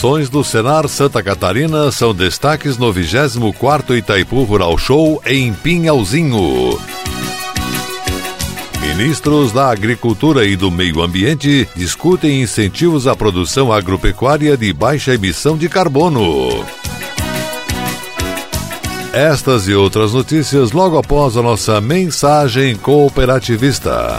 Ações do Senar Santa Catarina são destaques no 24º Itaipu Rural Show em Pinhalzinho. Ministros da Agricultura e do Meio Ambiente discutem incentivos à produção agropecuária de baixa emissão de carbono. Estas e outras notícias logo após a nossa mensagem cooperativista.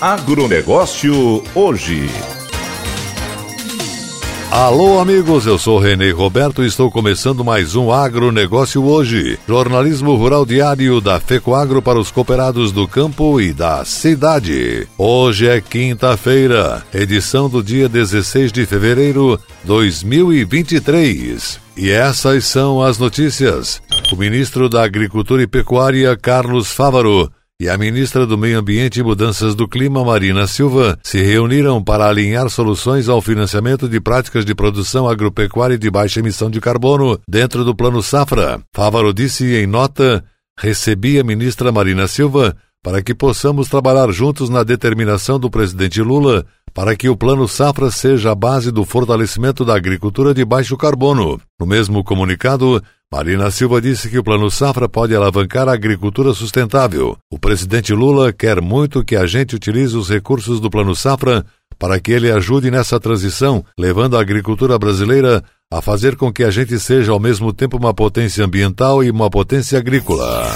Agronegócio hoje. Alô, amigos, eu sou Renê Roberto e estou começando mais um Agronegócio hoje. Jornalismo rural diário da FECOAGRO para os cooperados do campo e da cidade. Hoje é quinta-feira, edição do dia 16 de fevereiro de 2023. E essas são as notícias. O ministro da Agricultura e Pecuária, Carlos Fávaro, e a ministra do Meio Ambiente e Mudanças do Clima, Marina Silva, se reuniram para alinhar soluções ao financiamento de práticas de produção agropecuária de baixa emissão de carbono dentro do Plano Safra. Fávaro disse em nota: recebi a ministra Marina Silva para que possamos trabalhar juntos na determinação do presidente Lula para que o Plano Safra seja a base do fortalecimento da agricultura de baixo carbono. No mesmo comunicado, Marina Silva disse que o Plano Safra pode alavancar a agricultura sustentável. O presidente Lula quer muito que a gente utilize os recursos do Plano Safra para que ele ajude nessa transição, levando a agricultura brasileira a fazer com que a gente seja ao mesmo tempo uma potência ambiental e uma potência agrícola.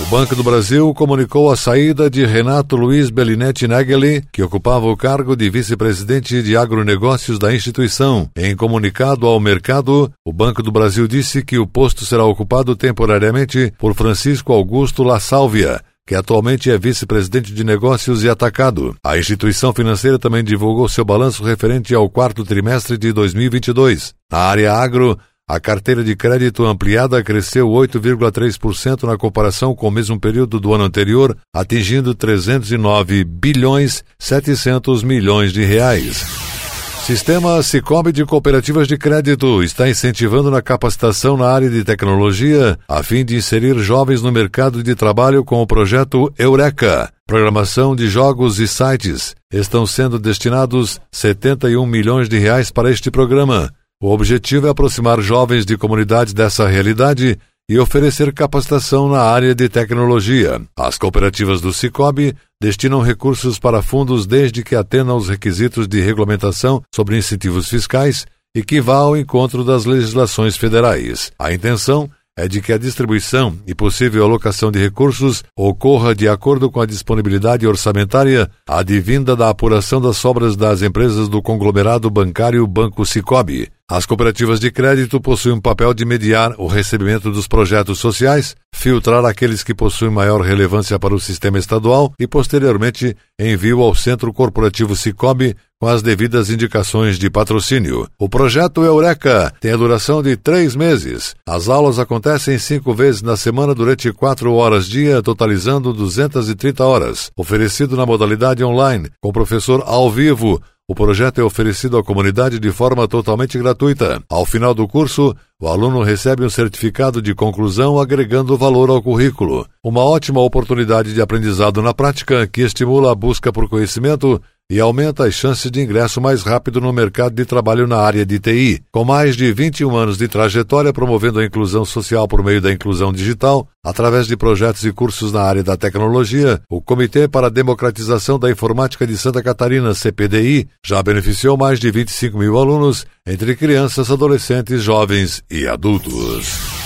O Banco do Brasil comunicou a saída de Renato Luiz Bellinetti Nageli, que ocupava o cargo de vice-presidente de agronegócios da instituição. Em comunicado ao mercado, o Banco do Brasil disse que o posto será ocupado temporariamente por Francisco Augusto La Sálvia, que atualmente é vice-presidente de negócios e atacado. A instituição financeira também divulgou seu balanço referente ao quarto trimestre de 2022. Na área agro, a carteira de crédito ampliada cresceu 8,3% na comparação com o mesmo período do ano anterior, atingindo 309 bilhões 700 milhões de reais. Sistema Cicobi de Cooperativas de Crédito está incentivando na capacitação na área de tecnologia a fim de inserir jovens no mercado de trabalho com o projeto Eureka. Programação de jogos e sites. Estão sendo destinados 71 milhões de reais para este programa. O objetivo é aproximar jovens de comunidades dessa realidade e oferecer capacitação na área de tecnologia. As cooperativas do Cicobi destinam recursos para fundos desde que atendam aos requisitos de regulamentação sobre incentivos fiscais e que vá ao encontro das legislações federais. A intenção é de que a distribuição e possível alocação de recursos ocorra de acordo com a disponibilidade orçamentária advinda da apuração das sobras das empresas do conglomerado bancário Banco Cicobi. As cooperativas de crédito possuem um papel de mediar o recebimento dos projetos sociais, filtrar aqueles que possuem maior relevância para o sistema estadual e, posteriormente, envio ao Centro Corporativo Cicobi com as devidas indicações de patrocínio. O projeto Eureka tem a duração de três meses. As aulas acontecem cinco vezes na semana durante quatro horas dia, totalizando 230 horas. Oferecido na modalidade online, com professor ao vivo, o projeto é oferecido à comunidade de forma totalmente gratuita. Ao final do curso, o aluno recebe um certificado de conclusão agregando valor ao currículo. Uma ótima oportunidade de aprendizado na prática que estimula a busca por conhecimento e aumenta as chances de ingresso mais rápido no mercado de trabalho na área de TI. Com mais de 21 anos de trajetória promovendo a inclusão social por meio da inclusão digital, através de projetos e cursos na área da tecnologia, o Comitê para a Democratização da Informática de Santa Catarina, CPDI, já beneficiou mais de 25 mil alunos, entre crianças, adolescentes, jovens e adultos.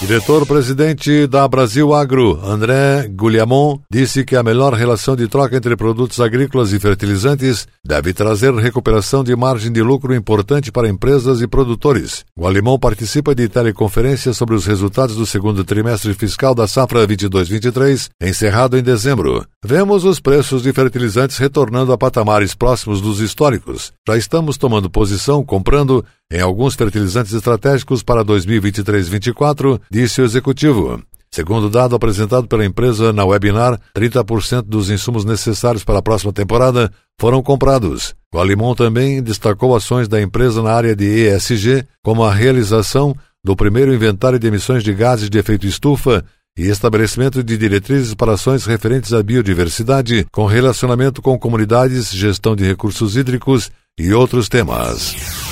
Diretor-presidente da Brasil Agro, André Gugliamon, disse que a melhor relação de troca entre produtos agrícolas e fertilizantes deve trazer recuperação de margem de lucro importante para empresas e produtores. O alemão participa de teleconferência sobre os resultados do segundo trimestre fiscal da safra 22-23, encerrado em dezembro. Vemos os preços de fertilizantes retornando a patamares próximos dos históricos. Já estamos tomando posição, comprando em alguns fertilizantes estratégicos para 2023-24, disse o executivo. Segundo dado apresentado pela empresa na webinar, 30% dos insumos necessários para a próxima temporada foram comprados. O Alimon também destacou ações da empresa na área de ESG, como a realização do primeiro inventário de emissões de gases de efeito estufa e estabelecimento de diretrizes para ações referentes à biodiversidade, com relacionamento com comunidades, gestão de recursos hídricos e outros temas.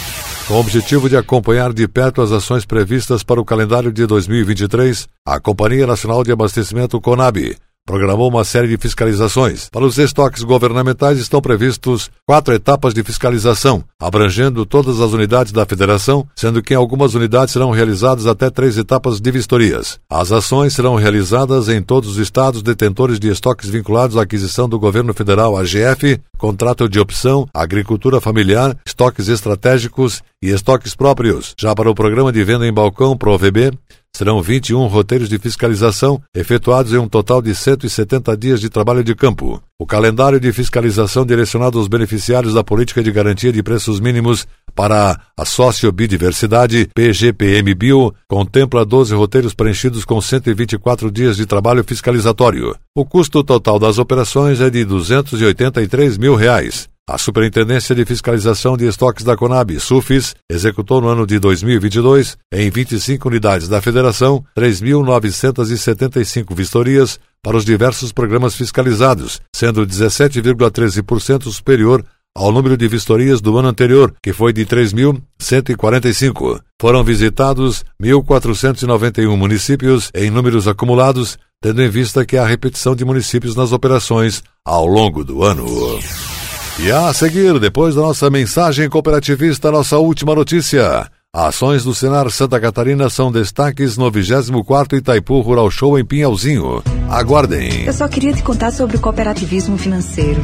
Com o objetivo de acompanhar de perto as ações previstas para o calendário de 2023, a Companhia Nacional de Abastecimento CONAB programou uma série de fiscalizações. Para os estoques governamentais estão previstos quatro etapas de fiscalização, abrangendo todas as unidades da federação, sendo que em algumas unidades serão realizadas até três etapas de vistorias. As ações serão realizadas em todos os estados detentores de estoques vinculados à aquisição do governo federal AGF, contrato de opção, agricultura familiar, estoques estratégicos e estoques próprios. Já para o programa de venda em balcão ProVB, Serão 21 roteiros de fiscalização, efetuados em um total de 170 dias de trabalho de campo. O calendário de fiscalização direcionado aos beneficiários da Política de Garantia de Preços Mínimos para a Sociobidiversidade PGPM Bio contempla 12 roteiros preenchidos com 124 dias de trabalho fiscalizatório. O custo total das operações é de 283 mil reais. A Superintendência de Fiscalização de Estoques da Conab, SUFIS, executou no ano de 2022, em 25 unidades da Federação, 3.975 vistorias para os diversos programas fiscalizados, sendo 17,13% superior ao número de vistorias do ano anterior, que foi de 3.145. Foram visitados 1.491 municípios em números acumulados, tendo em vista que há repetição de municípios nas operações ao longo do ano. E a seguir, depois da nossa mensagem cooperativista, nossa última notícia. Ações do Senar Santa Catarina são destaques no 24º Itaipu Rural Show em Pinhalzinho. Aguardem. Eu só queria te contar sobre o cooperativismo financeiro.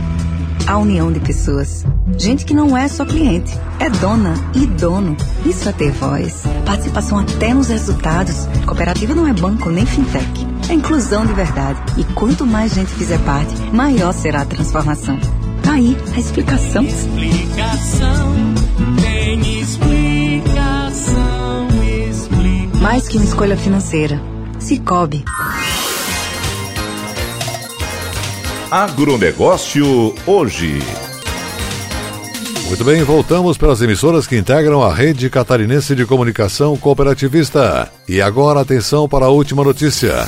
A união de pessoas. Gente que não é só cliente, é dona e dono. Isso é ter voz. Participação até nos resultados. Cooperativa não é banco nem fintech. É inclusão de verdade. E quanto mais gente fizer parte, maior será a transformação. Tá aí a explicação. Explicação, tem explicação, explicação. Mais que uma escolha financeira. Cicobi. Agronegócio hoje. Muito bem, voltamos para as emissoras que integram a rede catarinense de comunicação cooperativista. E agora atenção para a última notícia.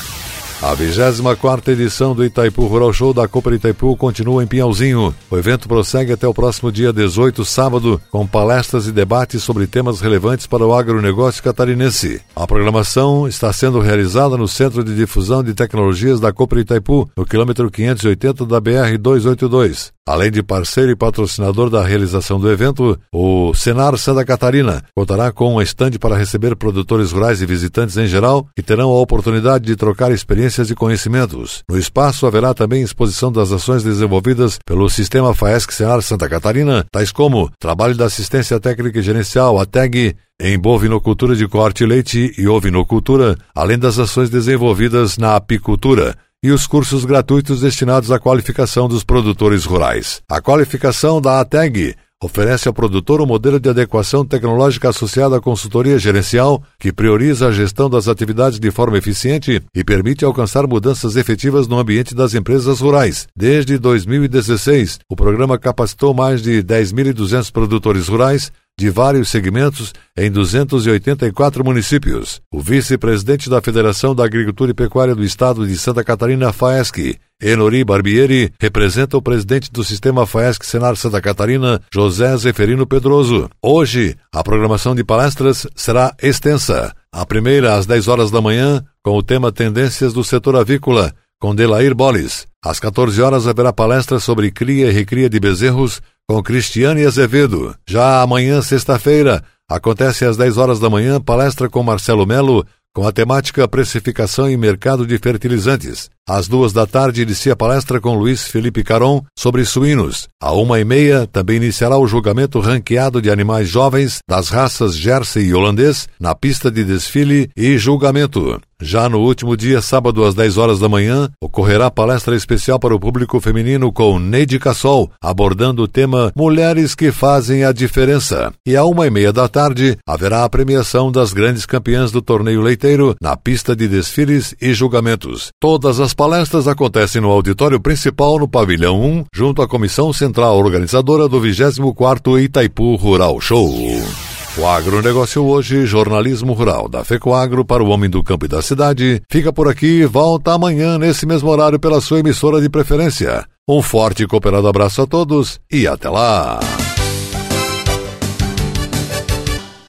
A 24 edição do Itaipu Rural Show da Copa Itaipu continua em Pinhalzinho. O evento prossegue até o próximo dia 18, sábado, com palestras e debates sobre temas relevantes para o agronegócio catarinense. A programação está sendo realizada no Centro de Difusão de Tecnologias da Copa Itaipu, no quilômetro 580 da BR 282. Além de parceiro e patrocinador da realização do evento, o Senar Santa Catarina contará com um estande para receber produtores rurais e visitantes em geral que terão a oportunidade de trocar experiências experiências e conhecimentos. No espaço haverá também exposição das ações desenvolvidas pelo Sistema FAESC Senar Santa Catarina, tais como trabalho da assistência técnica e gerencial, a TEG, em bovinocultura de corte leite e ovinocultura, além das ações desenvolvidas na apicultura, e os cursos gratuitos destinados à qualificação dos produtores rurais. A qualificação da ATEG oferece ao produtor um modelo de adequação tecnológica associado à consultoria gerencial que prioriza a gestão das atividades de forma eficiente e permite alcançar mudanças efetivas no ambiente das empresas rurais. Desde 2016, o programa capacitou mais de 10.200 produtores rurais de vários segmentos em 284 municípios. O vice-presidente da Federação da Agricultura e Pecuária do Estado de Santa Catarina, FAESC, Enori Barbieri, representa o presidente do sistema FAESC Senar Santa Catarina, José Zeferino Pedroso. Hoje, a programação de palestras será extensa. A primeira às 10 horas da manhã, com o tema Tendências do Setor Avícola, com Delair Bolis. Às 14 horas haverá palestra sobre cria e recria de bezerros com Cristiane Azevedo. Já amanhã, sexta-feira, acontece às 10 horas da manhã palestra com Marcelo Melo com a temática Precificação e Mercado de Fertilizantes. Às duas da tarde inicia a palestra com Luiz Felipe Caron sobre suínos. À uma e meia também iniciará o julgamento ranqueado de animais jovens das raças Jersey e holandês na pista de desfile e julgamento. Já no último dia, sábado às 10 horas da manhã, ocorrerá palestra especial para o público feminino com Neide Cassol, abordando o tema Mulheres que fazem a diferença. E à uma e meia da tarde, haverá a premiação das grandes campeãs do torneio leiteiro na pista de desfiles e julgamentos. Todas as palestras acontecem no auditório principal no pavilhão 1, junto à comissão central organizadora do 24º Itaipu Rural Show. O agronegócio hoje, jornalismo rural da FECOAGro para o homem do campo e da cidade, fica por aqui volta amanhã nesse mesmo horário pela sua emissora de preferência. Um forte e cooperado abraço a todos e até lá!